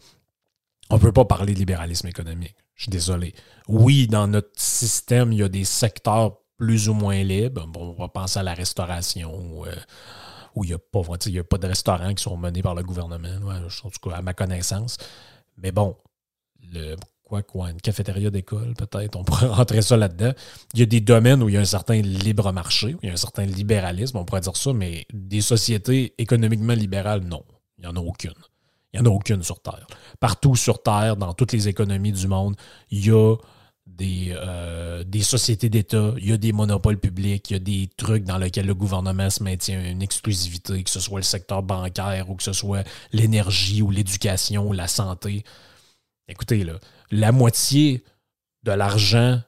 On ne peut pas parler de libéralisme économique. Je suis désolé. Oui, dans notre système, il y a des secteurs plus ou moins libres. Bon, on va penser à la restauration, euh, où il n'y a, pas, a pas de restaurants qui sont menés par le gouvernement, en tout cas à ma connaissance. Mais bon, le, quoi, quoi, une cafétéria d'école, peut-être, on pourrait rentrer ça là-dedans. Il y a des domaines où il y a un certain libre marché, où il y a un certain libéralisme, on pourrait dire ça, mais des sociétés économiquement libérales, non. Il n'y en a aucune. Il n'y en a aucune sur Terre. Partout sur Terre, dans toutes les économies du monde, il y a des, euh, des sociétés d'État, il y a des monopoles publics, il y a des trucs dans lesquels le gouvernement se maintient une exclusivité, que ce soit le secteur bancaire ou que ce soit l'énergie ou l'éducation ou la santé. Écoutez, là, la moitié de l'argent,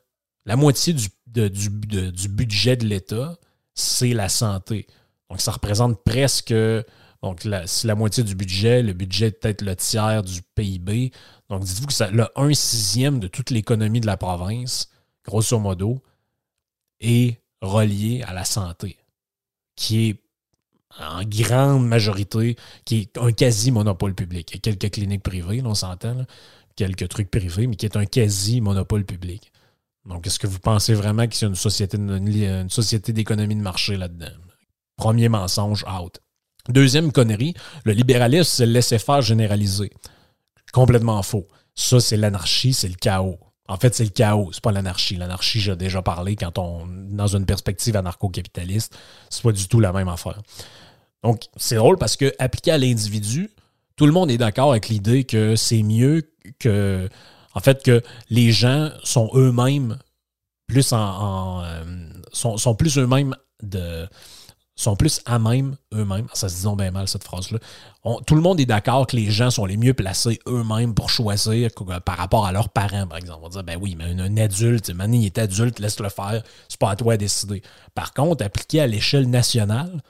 la moitié du, du, du budget de l'État, c'est la santé. Donc, ça représente presque donc, si la moitié du budget, le budget est peut-être le tiers du PIB. Donc, dites-vous que ça, le 1 sixième de toute l'économie de la province, grosso modo, est relié à la santé, qui est en grande majorité, qui est un quasi-monopole public. Il y a quelques cliniques privées, on s'entend, quelques trucs privés, mais qui est un quasi-monopole public. Donc, est-ce que vous pensez vraiment qu'il y a une société, une société d'économie de marché là-dedans? Premier mensonge, out. Deuxième connerie, le libéralisme, c'est le laisser-faire généralisé. Complètement faux. Ça, c'est l'anarchie, c'est le chaos. En fait, c'est le chaos, c'est pas l'anarchie. L'anarchie, j'ai déjà parlé quand on, dans une perspective anarcho-capitaliste, c'est pas du tout la même affaire. Donc, c'est drôle parce que appliqué à l'individu, tout le monde est d'accord avec l'idée que c'est mieux que, en fait, que les gens sont eux-mêmes plus en, euh, sont, sont, plus eux-mêmes de sont plus à même eux-mêmes. Ça se dit bien mal, cette phrase-là. tout le monde est d'accord que les gens sont les mieux placés eux-mêmes pour choisir par rapport à leurs parents, par exemple. On va dire, ben oui, mais un, adulte, maintenant il est adulte, laisse-le faire, c'est pas à toi de décider. Par contre, appliqué à l'échelle nationale,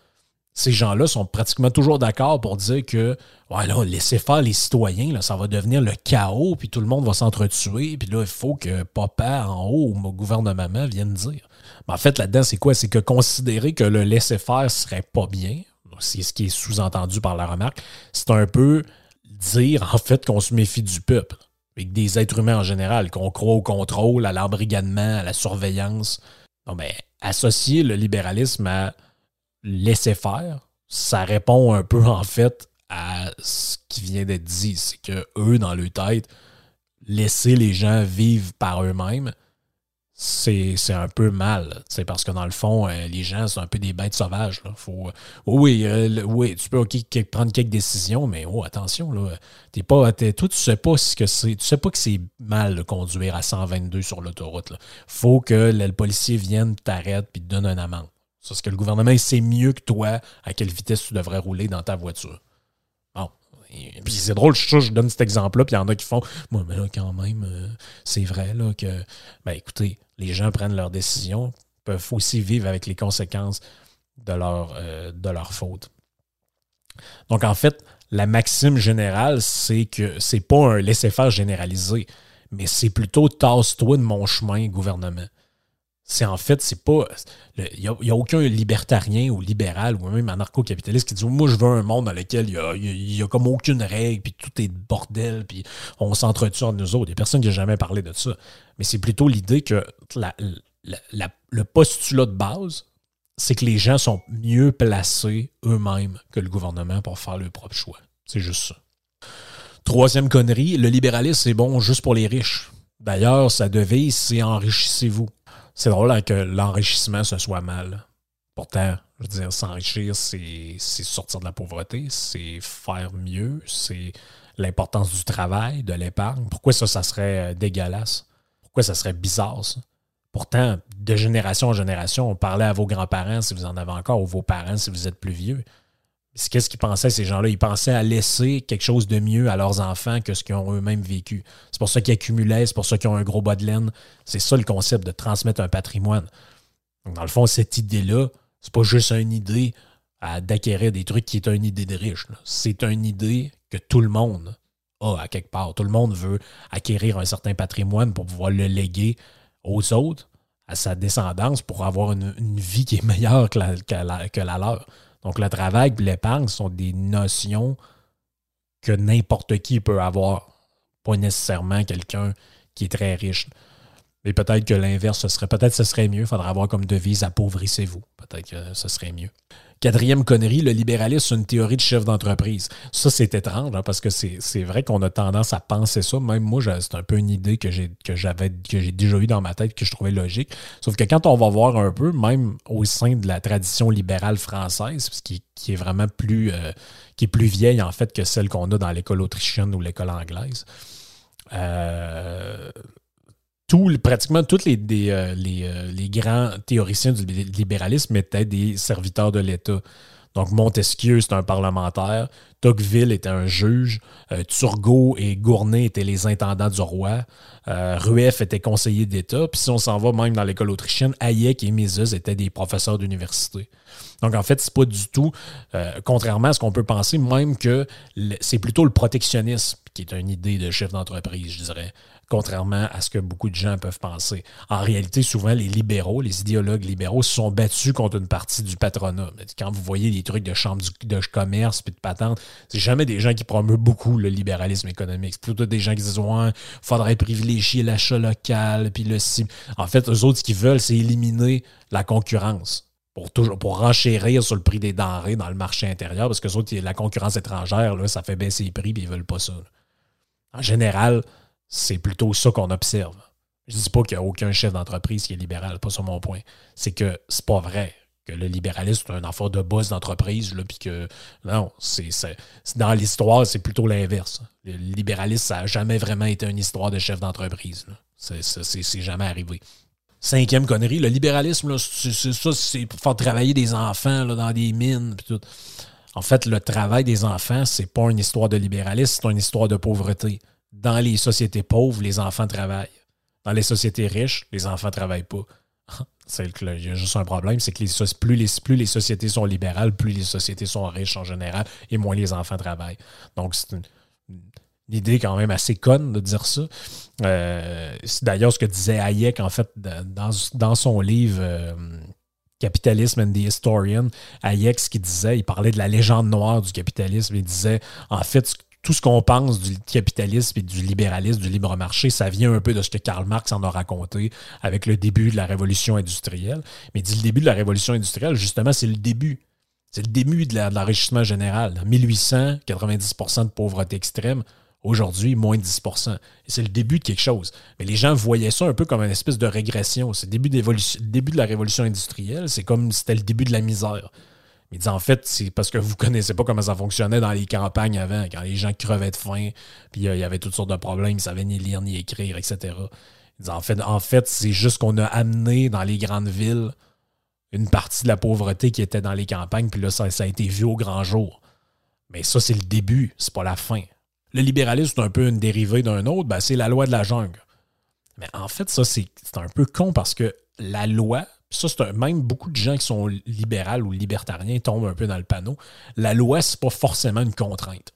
ces gens-là sont pratiquement toujours d'accord pour dire que ouais, là, laissez faire les citoyens, ça va devenir le chaos, puis tout le monde va s'entretuer, puis là, il faut que papa en haut ou mon gouvernement vienne dire. Mais en fait, là-dedans, c'est quoi? C'est que considérer que le laisser-faire serait pas bien, c'est ce qui est sous-entendu par la remarque, c'est un peu dire en fait qu'on se méfie du peuple, et des êtres humains en général, qu'on croit au contrôle, à l'embrigadement, à la surveillance. Non, ben, associer le libéralisme à laisser faire, ça répond un peu en fait à ce qui vient d'être dit. C'est que eux, dans leur tête, laisser les gens vivre par eux-mêmes, c'est un peu mal. C'est parce que dans le fond, euh, les gens sont un peu des bêtes sauvages. Faut, euh, oui, euh, oui, tu peux prendre quelques décisions, mais oh, attention, là, t'es pas, toi, tu sais pas ce que c'est. Tu sais pas que c'est mal de conduire à 122 sur l'autoroute. Faut que le, policier vienne, t'arrête puis te donne un amende. Parce que le gouvernement sait mieux que toi à quelle vitesse tu devrais rouler dans ta voiture. Bon. puis c'est drôle, je, je donne cet exemple-là, puis il y en a qui font Moi, mais là, quand même, c'est vrai là, que. Ben écoutez, les gens prennent leurs décisions, peuvent aussi vivre avec les conséquences de leur, euh, de leur faute. Donc, en fait, la maxime générale, c'est que c'est pas un laisser-faire généralisé, mais c'est plutôt tasse-toi de mon chemin, gouvernement c'est en fait, c'est pas. Il n'y a, aucun libertarien ou libéral ou même anarcho-capitaliste qui dit Moi, je veux un monde dans lequel il n'y a, comme aucune règle, puis tout est bordel, puis on s'entretue entre nous autres. Il n'y a personne qui n'a jamais parlé de ça. Mais c'est plutôt l'idée que le postulat de base, c'est que les gens sont mieux placés eux-mêmes que le gouvernement pour faire leur propre choix. C'est juste ça. Troisième connerie, le libéralisme, c'est bon juste pour les riches. D'ailleurs, sa devise, c'est enrichissez-vous c'est drôle hein, que l'enrichissement, ce soit mal. Pourtant, je veux dire, s'enrichir, c'est sortir de la pauvreté, c'est faire mieux, c'est l'importance du travail, de l'épargne. Pourquoi ça, ça serait euh, dégueulasse? Pourquoi ça serait bizarre, ça? Pourtant, de génération en génération, on parlait à vos grands-parents si vous en avez encore, ou vos parents si vous êtes plus vieux. Qu'est-ce qu'ils pensaient, ces gens-là? Ils pensaient à laisser quelque chose de mieux à leurs enfants que ce qu'ils ont eux-mêmes vécu. C'est pour ça qu'ils accumulaient, c'est pour ça qu'ils ont un gros bas de laine. C'est ça le concept de transmettre un patrimoine. Dans le fond, cette idée-là, c'est pas juste une idée d'acquérir des trucs qui est une idée de riche. C'est une idée que tout le monde a à quelque part. Tout le monde veut acquérir un certain patrimoine pour pouvoir le léguer aux autres, à sa descendance, pour avoir une, vie qui est meilleure que la leur. Donc, le travail et l'épargne sont des notions que n'importe qui peut avoir, pas nécessairement quelqu'un qui est très riche. Mais peut-être que l'inverse, ce serait peut-être ce serait mieux. Il faudrait avoir comme devise appauvrissez-vous. Peut-être que ce serait mieux. Quatrième connerie, le libéralisme, c'est une théorie de chef d'entreprise. Ça, c'est étrange, hein, parce que c'est vrai qu'on a tendance à penser ça. Même moi, c'est un peu une idée que j'ai déjà eue dans ma tête, que je trouvais logique. Sauf que quand on va voir un peu, même au sein de la tradition libérale française, qui, qui est vraiment plus euh, qui est plus vieille en fait que celle qu'on a dans l'école autrichienne ou l'école anglaise. Euh, pratiquement tous les, euh, euh, les, grands théoriciens du libéralisme étaient des serviteurs de l'État. Donc Montesquieu, c'est un parlementaire. Tocqueville était un juge. Euh, Turgot et Gournay étaient les intendants du roi. Rueff était conseiller d'État. Puis si on s'en va même dans l'école autrichienne, Hayek et Mises étaient des professeurs d'université. Donc en fait, c'est pas du tout, contrairement à ce qu'on peut penser, même que c'est plutôt le protectionnisme qui est une idée de chef d'entreprise, je dirais contrairement à ce que beaucoup de gens peuvent penser. En réalité, souvent, les libéraux, les idéologues libéraux se sont battus contre une partie du patronat. Quand vous voyez des trucs de chambre de commerce puis de patente, c'est jamais des gens qui promeuvent beaucoup le libéralisme économique. C'est plutôt des gens qui disent Ouais, faudrait privilégier l'achat local, puis le En fait, eux autres, ce qu'ils veulent, c'est éliminer la concurrence. Pour, toujours, pour renchérir sur le prix des denrées dans le marché intérieur, parce que autres, la concurrence étrangère, là, ça fait baisser les prix, puis ils veulent pas ça. En général, c'est plutôt ça qu'on observe. Je dis pas qu'il n'y a aucun chef d'entreprise qui est libéral, pas sur mon point. C'est que c'est pas vrai que le libéralisme est un affaire de boss d'entreprise, puis que non, c'est dans l'histoire, c'est plutôt l'inverse. Le libéralisme, ça n'a jamais vraiment été une histoire de chef d'entreprise. C'est jamais arrivé. Cinquième connerie, le libéralisme, c'est ça, c'est pour faire travailler des enfants dans des mines. tout. En fait, le travail des enfants, c'est pas une histoire de libéralisme, c'est une histoire de pauvreté dans les sociétés pauvres, les enfants travaillent. Dans les sociétés riches, les enfants ne travaillent pas. Il y a juste un problème, c'est que plus, les, sociétés sont libérales, plus les sociétés sont riches en général et moins les enfants travaillent. Donc, c'est une, idée quand même assez conne de dire ça. Euh, c'est d'ailleurs ce que disait Hayek, en fait, dans, son livre euh, Capitalisme and the Historian. Hayek, ce qu'il disait, il parlait de la légende noire du capitalisme. Il disait, en fait, tout ce qu'on pense du capitalisme et du libéralisme, du libre marché, ça vient un peu de ce que Karl Marx en a raconté avec le début de la révolution industrielle. Mais dit le début de la révolution industrielle, justement, c'est le début. C'est le début de l'enrichissement général. En 1800, 90 de pauvreté extrême. Aujourd'hui, moins de 10 Et c'est le début de quelque chose. Mais les gens voyaient ça un peu comme une espèce de régression. C'est le début, début de la révolution industrielle. C'est comme c'était le début de la misère. Il dit en fait, c'est parce que vous connaissez pas comment ça fonctionnait dans les campagnes avant, quand les gens crevaient de faim, puis euh, il y avait toutes sortes de problèmes, ils savaient ni lire ni écrire, etc. Il dit en fait, en fait c'est juste qu'on a amené dans les grandes villes une partie de la pauvreté qui était dans les campagnes, puis là, ça, a été vu au grand jour. Mais ça, c'est le début, c'est pas la fin. Le libéralisme, c'est un peu une dérivée d'un autre, ben, c'est la loi de la jungle. Mais en fait, ça, c'est un peu con parce que la loi, ça, c'est même beaucoup de gens qui sont libéraux ou libertariens tombent un peu dans le panneau. La loi, ce n'est pas forcément une contrainte.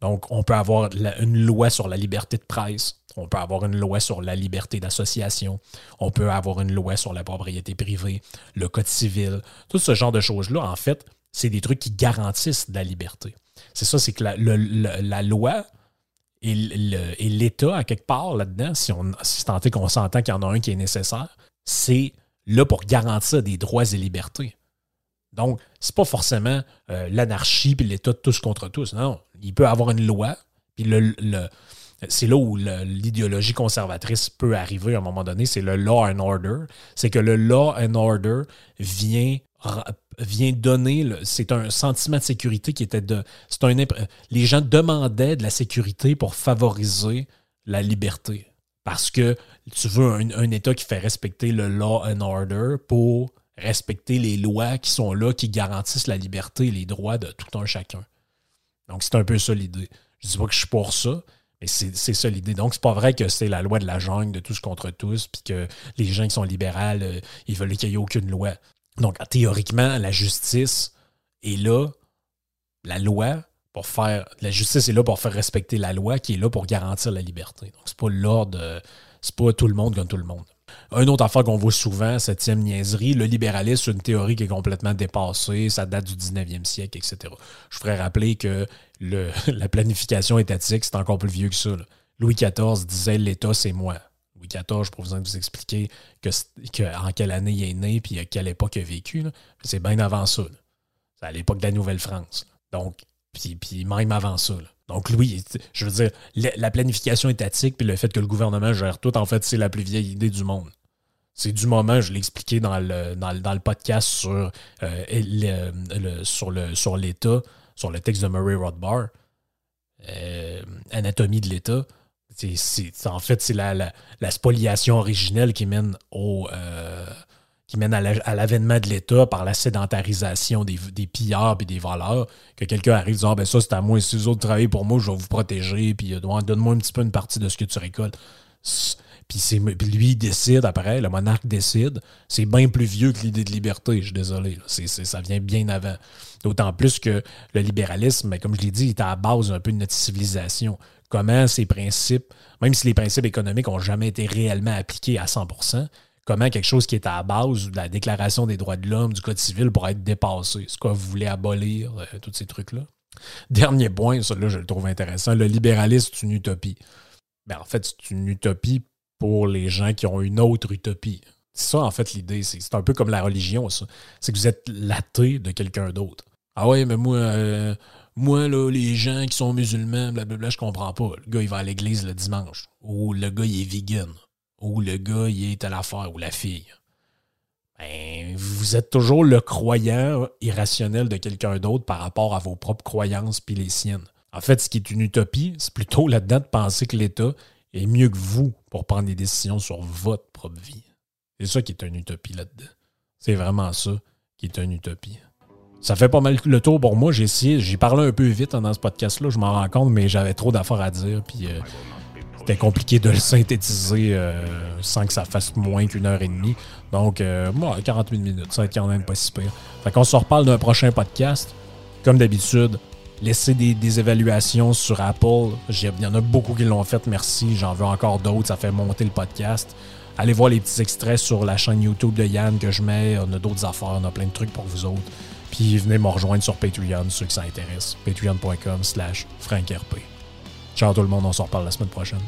Donc, on peut avoir une loi sur la liberté de presse, on peut avoir une loi sur la liberté d'association, on peut avoir une loi sur la propriété privée, le code civil, tout ce genre de choses-là, en fait, c'est des trucs qui garantissent la liberté. C'est ça, c'est que la, loi et l'État, à quelque part là-dedans, si, on, si tant qu'on s'entend qu'il y en a un qui est nécessaire, c'est là pour garantir des droits et libertés. Donc, c'est pas forcément euh, l'anarchie puis l'État tous contre tous. Non, il peut avoir une loi, puis le, c'est là où l'idéologie conservatrice peut arriver à un moment donné, c'est le law and order. C'est que le law and order vient donner, c'est un sentiment de sécurité qui était de. Un, les gens demandaient de la sécurité pour favoriser la liberté. Parce que tu veux un, État qui fait respecter le law and order pour respecter les lois qui sont là, qui garantissent la liberté et les droits de tout un chacun. Donc, c'est un peu ça l'idée. Je dis pas que je suis pour ça, mais c'est ça l'idée. Donc, c'est pas vrai que c'est la loi de la jungle de tous contre tous, puis que les gens qui sont libérales, euh, ils veulent qu'il n'y ait aucune loi. Donc, théoriquement, la justice est là, la loi, pour faire. La justice est là pour faire respecter la loi, qui est là pour garantir la liberté. Donc, c'est pas l'ordre, c'est pas tout le monde comme tout le monde. Une autre affaire qu'on voit souvent, septième niaiserie, le libéralisme, c'est une théorie qui est complètement dépassée, ça date du 19e siècle, etc. Je ferais rappeler que la planification étatique, c'est encore plus vieux que ça. Louis XIV disait l'État, c'est moi. Louis XIV, je peux vous expliquer que, en quelle année il est né puis à quelle époque il a vécu. C'est bien avant ça. C'est à l'époque de la Nouvelle-France. Donc, puis, puis même avant ça. Donc, Louis, je veux dire, la planification étatique puis le fait que le gouvernement gère tout, en fait, c'est la plus vieille idée du monde. C'est du moment, je l'ai expliqué dans le, dans, le podcast sur, euh, sur, le, sur l'État, sur le texte de Murray Rothbard, euh, Anatomie de l'État. C'est, en fait, c'est la, la, spoliation originelle qui mène au. Euh, qui mène à l'avènement de l'État par la sédentarisation des, des pillards et des voleurs, que quelqu'un arrive disant ah, ben ça c'est à moi, si vous autres travaillez pour moi, je vais vous protéger, puis donne-moi un petit peu une partie de ce que tu récoltes. Puis, lui, il décide après, le monarque décide. C'est bien plus vieux que l'idée de liberté, je suis désolé. ça vient bien avant. D'autant plus que le libéralisme, comme je l'ai dit, est à la base un peu de notre civilisation. Comment ces principes, même si les principes économiques n'ont jamais été réellement appliqués à 100 comment quelque chose qui est à la base de la Déclaration des droits de l'homme, du Code civil, pourrait être dépassé? C'est quoi, vous voulez abolir euh, tous ces trucs-là? Dernier point, ça là, je le trouve intéressant. Le libéralisme, c'est une utopie. Ben, en fait, c'est une utopie pour les gens qui ont une autre utopie. C'est ça, en fait, l'idée. C'est un peu comme la religion, ça. C'est que vous êtes l'athée de quelqu'un d'autre. Ah ouais, mais moi, euh, moi, là, les gens qui sont musulmans, blablabla, je comprends pas. Le gars, il va à l'église le dimanche. Ou le gars, il est vegan. Ou le gars, il est à l'affaire. Ou la fille. Ben, vous êtes toujours le croyant irrationnel de quelqu'un d'autre par rapport à vos propres croyances puis les siennes. En fait, ce qui est une utopie, c'est plutôt là-dedans de penser que l'État est mieux que vous pour prendre des décisions sur votre propre vie. C'est ça qui est une utopie là-dedans. C'est vraiment ça qui est une utopie. Ça fait pas mal le tour pour moi. J'ai essayé, j'ai parlé un peu vite dans ce podcast-là, je m'en rends compte, mais j'avais trop d'affaires à dire. Euh, c'était compliqué de le synthétiser euh, sans que ça fasse moins qu'une heure et demie. Donc, euh, moi, 48 minutes, ça va être quand même pas si pire. Fait qu'on se reparle d'un prochain podcast. Comme d'habitude, laisser des, évaluations sur Apple. Il y en a beaucoup qui l'ont fait, merci. J'en veux encore d'autres, ça fait monter le podcast. Allez voir les petits extraits sur la chaîne YouTube de Yann que je mets. On a d'autres affaires, on a plein de trucs pour vous autres. Puis venez me rejoindre sur Patreon, ceux qui ça intéresse. Patreon.com slash FrankRP. Ciao tout le monde, on se reparle la semaine prochaine.